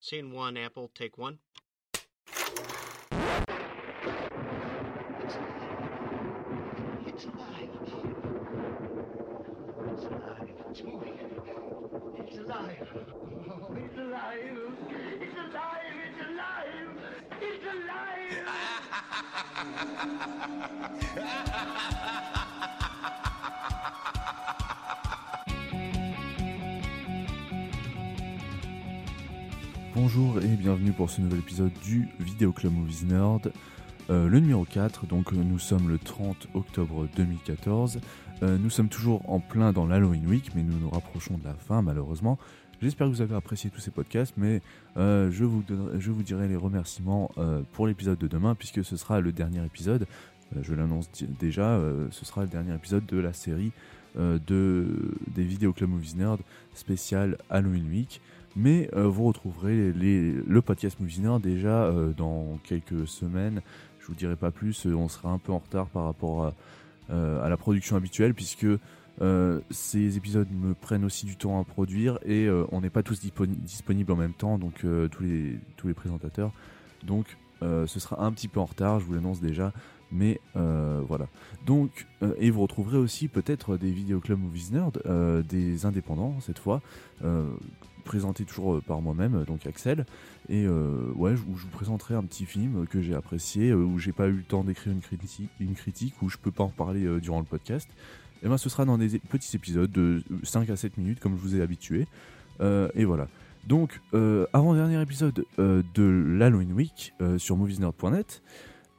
Scene one, Apple, take one. It's alive. It's alive. It's moving. It's alive. Oh, it's alive. It's alive. It's alive. It's alive. Bonjour et bienvenue pour ce nouvel épisode du Vidéo Club Movies Nerd, euh, le numéro 4. Donc nous sommes le 30 octobre 2014. Euh, nous sommes toujours en plein dans l'Halloween Week, mais nous nous rapprochons de la fin malheureusement. J'espère que vous avez apprécié tous ces podcasts, mais euh, je, vous je vous dirai les remerciements pour l'épisode de demain, puisque ce sera le dernier épisode. Je l'annonce déjà, ce sera le dernier épisode de la série de, des Vidéo Club Movies Nerd spécial Halloween Week. Mais euh, vous retrouverez le podcast Nerd déjà euh, dans quelques semaines. Je vous dirai pas plus, euh, on sera un peu en retard par rapport à, la production habituelle puisque ces épisodes me prennent aussi du temps à produire et on n'est pas tous disponi- disponibles en même temps, donc tous, les, tous les présentateurs. Donc ce sera un petit peu en retard, je vous l'annonce déjà. Mais voilà. Donc, et vous retrouverez aussi peut-être des vidéos club Movies Nerd, des indépendants cette fois, euh, présentés toujours euh, par moi-même, donc Axel. Et euh, ouais, je- vous présenterai un petit film que j'ai apprécié, euh, où j'ai pas eu le temps d'écrire une critique, une critique, où je peux pas en parler euh, durant le podcast. Et ben, ce sera dans des petits épisodes de 5 à 7 minutes, comme je vous ai habitué. Euh, et voilà. Donc, euh, avant-dernier épisode euh, de l'Halloween Week euh, sur moviesnerd.net.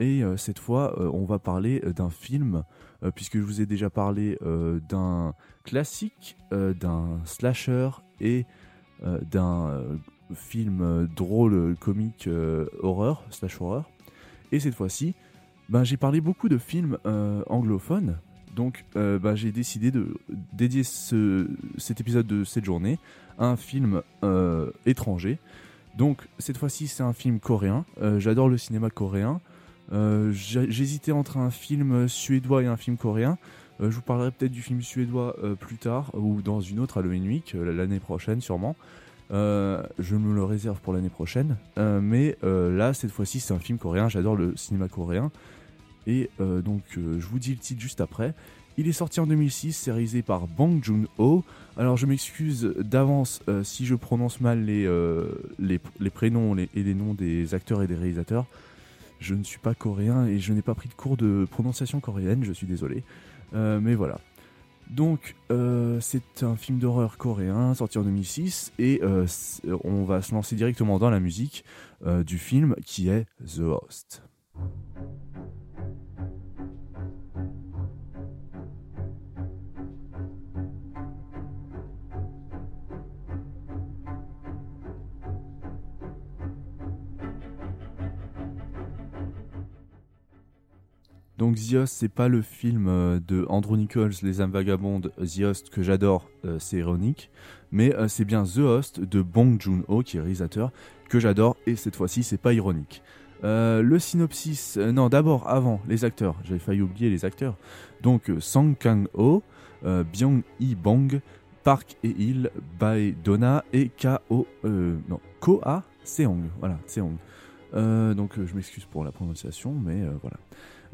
Et euh, cette fois, euh, on va parler euh, d'un film, euh, puisque je vous ai déjà parlé euh, d'un classique, euh, d'un slasher et euh, d'un euh, film euh, drôle, euh, comique, euh, horreur, slash horreur. Et cette fois-ci, ben, j'ai parlé beaucoup de films euh, anglophones. Donc, euh, ben, j'ai décidé de dédier ce, cet épisode de cette journée à un film euh, étranger. Donc, cette fois-ci, c'est un film coréen. Euh, J'adore le cinéma coréen. Euh, J'hésitais entre un film suédois et un film coréen. Euh, je vous parlerai peut-être du film suédois euh, plus tard ou dans une autre Halloween Week euh, l'année prochaine sûrement. Euh, je me le réserve pour l'année prochaine. Euh, mais euh, là, cette fois-ci, c'est un film coréen. J'adore le cinéma coréen. Et euh, donc, euh, je vous dis le titre juste après. Il est sorti en 2006, c'est réalisé par Bang Joon-ho. Alors, je m'excuse d'avance euh, si je prononce mal les, euh, prénoms et les noms des acteurs et des réalisateurs. Je ne suis pas coréen et je n'ai pas pris de cours de prononciation coréenne, je suis désolé. Euh, mais voilà. Donc, euh, c'est un film d'horreur coréen sorti en 2006 et euh, on va se lancer directement dans la musique du film qui est The Host. Donc The Host, c'est pas le film euh, de Andrew Nichols, Les âmes vagabondes, The Host que j'adore, euh, c'est ironique, mais euh, c'est bien The Host de Bong Joon-ho qui est réalisateur que j'adore et cette fois-ci c'est pas ironique. Le synopsis, non d'abord avant les acteurs, j'avais failli oublier les acteurs. Donc Song Kang-ho, euh, Byung-hee Bong, Park et-il, Bae Donna et K.O. Non Ko-a Seong, voilà Seong. Donc je m'excuse pour la prononciation, mais voilà.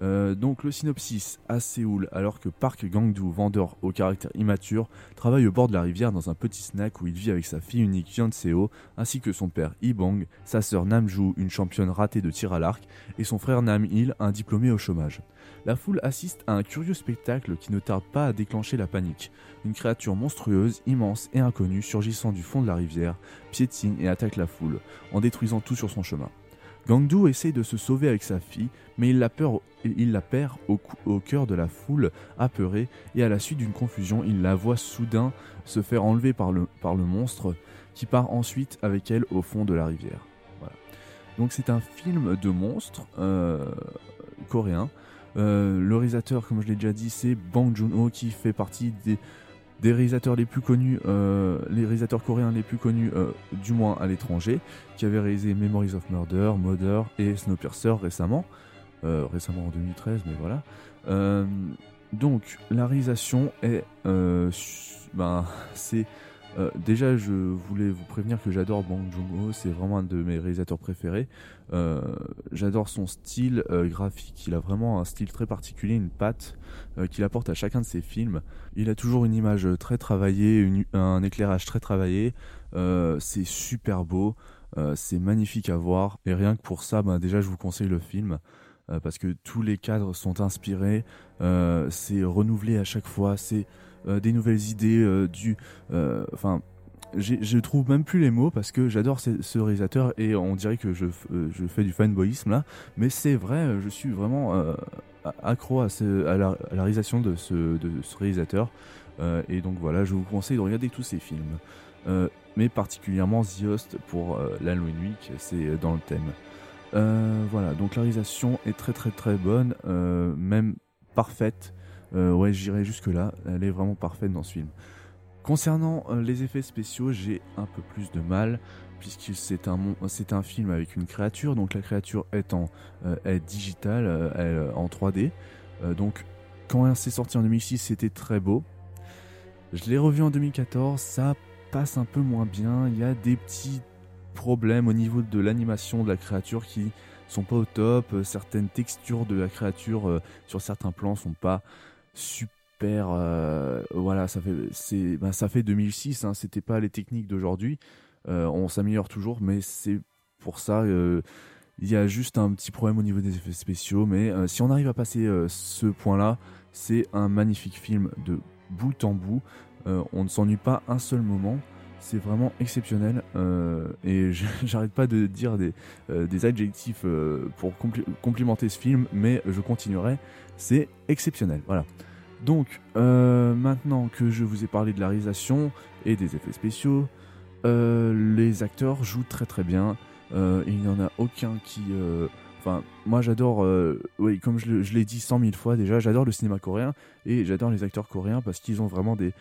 Euh, donc le synopsis à Séoul, alors que Park Gangdu, vendeur au caractère immature, travaille au bord de la rivière dans un petit snack où il vit avec sa fille unique Yeon-seo, ainsi que son père Ibong, sa sœur Namju, une championne ratée de tir à l'arc, et son frère Nam-il, un diplômé au chômage. La foule assiste à un curieux spectacle qui ne tarde pas à déclencher la panique. Une créature monstrueuse, immense et inconnue surgissant du fond de la rivière, piétine et attaque la foule, en détruisant tout sur son chemin. Gangdu essaie de se sauver avec sa fille, mais il la, perd au, cœur de la foule apeurée, et à la suite d'une confusion, il la voit soudain se faire enlever par le, monstre, qui part ensuite avec elle au fond de la rivière. Donc c'est un film de monstre euh, coréen. Euh, le réalisateur, comme je l'ai déjà dit, c'est Bang Joon-ho, qui fait partie des, des réalisateurs les plus connus, euh, les réalisateurs coréens les plus connus, euh, du moins à l'étranger, qui avait réalisé Memories of Murder, Mother et Snowpiercer récemment, euh, récemment en 2013, mais voilà. Donc la réalisation est, ben, c'est Euh, déjà, je voulais vous prévenir que j'adore Bang Joon-ho, c'est vraiment un de mes réalisateurs préférés. Euh, j'adore son style euh, graphique, il a vraiment un style très particulier, une patte qu'il apporte à chacun de ses films. Il a toujours une image très travaillée, un éclairage très travaillé, c'est super beau, c'est magnifique à voir, et rien que pour ça, ben, déjà je vous conseille le film. parce que tous les cadres sont inspirés, c'est renouvelé à chaque fois, c'est des nouvelles idées, euh, du, euh, enfin, je trouve même plus les mots parce que j'adore ce, réalisateur et on dirait que je, je fais du fanboyisme là, mais c'est vrai, je suis vraiment accro à, la, réalisation de ce, de ce réalisateur. et donc voilà, je vous conseille de regarder tous ces films. mais particulièrement The Host pour l'Halloween Week, c'est dans le thème. voilà, donc la réalisation est très très très bonne, même parfaite. Euh, ouais, j'irai jusque-là. Elle est vraiment parfaite dans ce film. Concernant euh, les effets spéciaux, j'ai un peu plus de mal puisque c'est un, c'est un film avec une créature, donc la créature est en euh, est digitale, en 3D. donc quand c'est sorti en 2006, c'était très beau. Je l'ai revu en 2014, ça passe un peu moins bien. Il y a des petits problèmes au niveau de l'animation de la créature qui sont pas au top. Certaines textures de la créature sur certains plans sont pas super. Euh, voilà, ça fait, ben, ça fait 2006, hein, c'était pas les techniques d'aujourd'hui. Euh, on s'améliore toujours, mais c'est pour ça. Euh, il y a juste un petit problème au niveau des effets spéciaux, mais si on arrive à passer ce point-là, c'est un magnifique film de bout en bout. on ne s'ennuie pas un seul moment c'est vraiment exceptionnel et j'arrête pas de dire des, des adjectifs pour complimenter ce film mais je continuerai c'est exceptionnel voilà donc, euh, maintenant que je vous ai parlé de la réalisation et des effets spéciaux, euh, les acteurs jouent très très bien. Euh, il n'y en a aucun qui. Enfin, moi j'adore. oui, comme je, l'ai dit cent mille fois déjà, j'adore le cinéma coréen et j'adore les acteurs coréens parce qu'ils ont vraiment des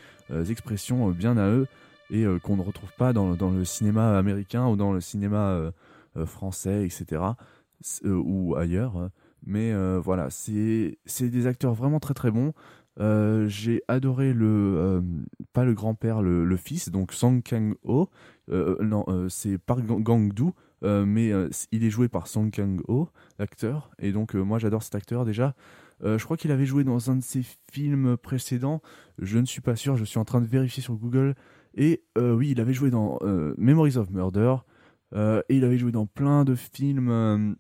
expressions bien à eux et qu'on ne retrouve pas dans, le cinéma américain ou dans le cinéma français, etc. ou ailleurs. Mais voilà, c'est des acteurs vraiment très très bons. Euh, j'ai adoré le euh, pas le grand-père, le, fils, donc Song Kang-ho. Euh, non, c'est Park Gang-doo, mais il est joué par Song Kang-ho, l'acteur. Et donc moi j'adore cet acteur déjà. je crois qu'il avait joué dans un de ses films précédents. Je ne suis pas sûr. Je suis en train de vérifier sur Google. Et oui, il avait joué dans Memories of Murder. et il avait joué dans plein de films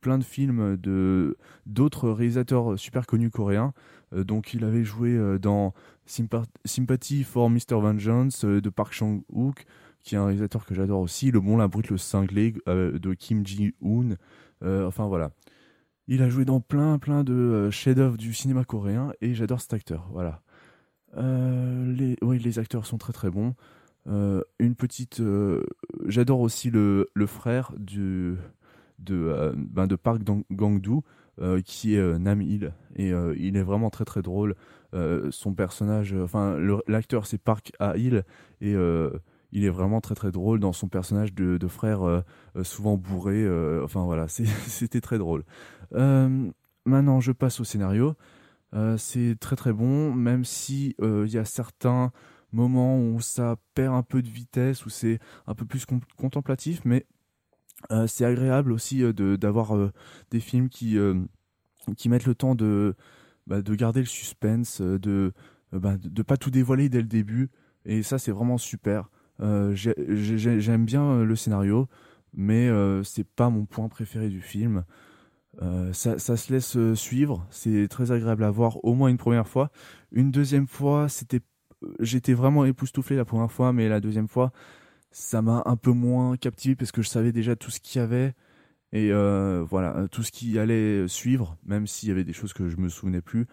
plein de films de d'autres réalisateurs super connus coréens. Euh, donc il avait joué euh, dans Sympathy for Mr. Vengeance euh, de Park Chan-wook, qui est un réalisateur que j'adore aussi, Le Bon, la Brute, le Cinglé de Kim Ji-hoon. enfin voilà. Il a joué dans plein plein de chefs-d'œuvre du cinéma coréen et j'adore cet acteur. Voilà. Les, oui, les acteurs sont très très bons. une petite, j'adore aussi le, frère de, ben de Park Gangdu euh, qui est euh, Nam Il et euh, il est vraiment très très drôle. son personnage, enfin l'acteur c'est Park A Il et il est vraiment très très drôle dans son personnage de, de frère souvent bourré. enfin voilà, c'était très drôle. maintenant, je passe au scénario. C'est très très bon, même si il y a certains moments où ça perd un peu de vitesse, où c'est un peu plus contemplatif, mais euh, c'est agréable aussi euh, d'avoir euh, des films qui, qui mettent le temps de, bah, de garder le suspense, de ne bah, de pas tout dévoiler dès le début. Et ça, c'est vraiment super. J'aime bien le scénario, mais c'est pas mon point préféré du film. Ça, ça, se laisse suivre, c'est très agréable à voir au moins une première fois. Une deuxième fois, c'était, j'étais vraiment époustouflé la première fois, mais la deuxième fois, ça m'a un peu moins captivé parce que je savais déjà tout ce qu'il y avait. Et euh, voilà tout ce qui allait suivre même s'il y avait des choses que je me souvenais plus.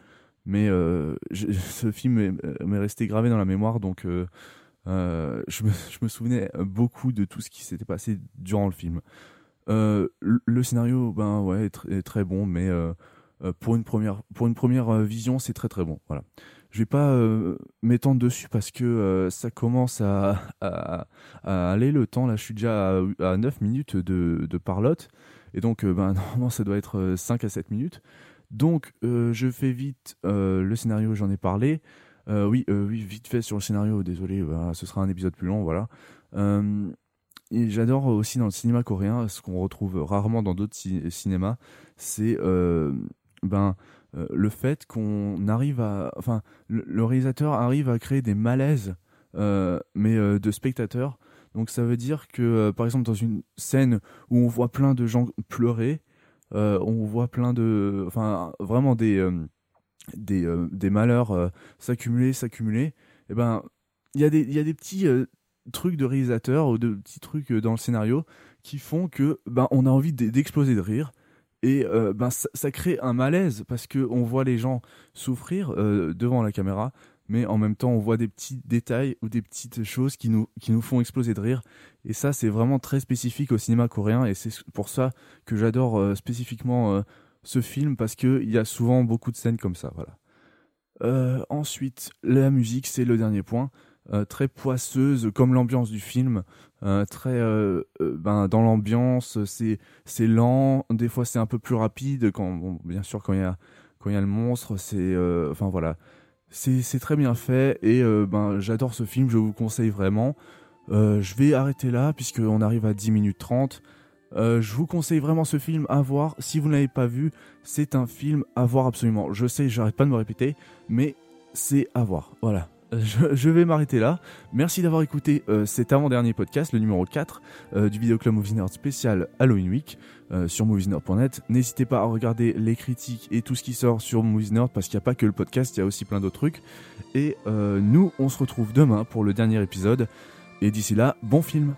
Mais euh, ce film m'est resté gravé dans la mémoire donc euh, je, me, souvenais beaucoup de tout ce qui s'était passé durant le film le, scénario ben ouais est, très bon mais pour une première pour une première vision c'est très très bon voilà je vais pas euh, m'étendre dessus parce que euh, ça commence à, aller le temps. Là, je suis déjà à, 9 minutes de, de parlotte. Et donc, euh, ben, normalement, ça doit être 5 à 7 minutes. Donc, je fais vite le scénario, j'en ai parlé. Euh, oui, euh, oui, vite fait sur le scénario, désolé, voilà, ce sera un épisode plus long, voilà. Euh, j'adore aussi dans le cinéma coréen, ce qu'on retrouve rarement dans d'autres ci- cinémas, c'est euh, ben, euh, le fait qu'on arrive à. Enfin, le, réalisateur arrive à créer des malaises, euh, mais euh, de spectateurs. Donc ça veut dire que, euh, par exemple, dans une scène où on voit plein de gens pleurer, euh, on voit plein de. Enfin, vraiment des. euh, des, euh, des malheurs euh, s'accumuler, s'accumuler, et ben il y, a des- y a des petits euh, trucs de réalisateur ou de petits trucs euh, dans le scénario qui font que ben on a envie d'e- d'exploser de rire et euh, ben ça, crée un malaise parce que on voit les gens souffrir euh, devant la caméra mais en même temps on voit des petits détails ou des petites choses qui nous font exploser de rire et ça c'est vraiment très spécifique au cinéma coréen et c'est pour ça que j'adore spécifiquement ce film parce que il y a souvent beaucoup de scènes comme ça voilà ensuite, la musique, c'est le dernier point. Euh, très poisseuse, comme l'ambiance du film. Euh, très euh, ben, dans l'ambiance, c'est c'est lent. Des fois, c'est un peu plus rapide. Quand, bien sûr, quand il y a quand il y a le monstre, c'est enfin voilà, c'est c'est très bien fait et ben j'adore ce film. Je vous conseille vraiment. Je vais arrêter là puisqu'on arrive à 10 minutes 30. Euh, je vous conseille vraiment ce film à voir. Si vous ne l'avez pas vu, c'est un film à voir absolument. Je sais, j'arrête pas de me répéter, mais c'est à voir. Voilà. Je, je vais m'arrêter là. Merci d'avoir écouté euh, cet avant-dernier podcast, le numéro 4 euh, du Vidéoclub Movie Nerd spécial Halloween Week euh, sur moviesnerd.net. N'hésitez pas à regarder les critiques et tout ce qui sort sur Movies Nerd parce qu'il n'y a pas que le podcast, il y a aussi plein d'autres trucs. Et euh, nous, on se retrouve demain pour le dernier épisode. Et d'ici là, bon film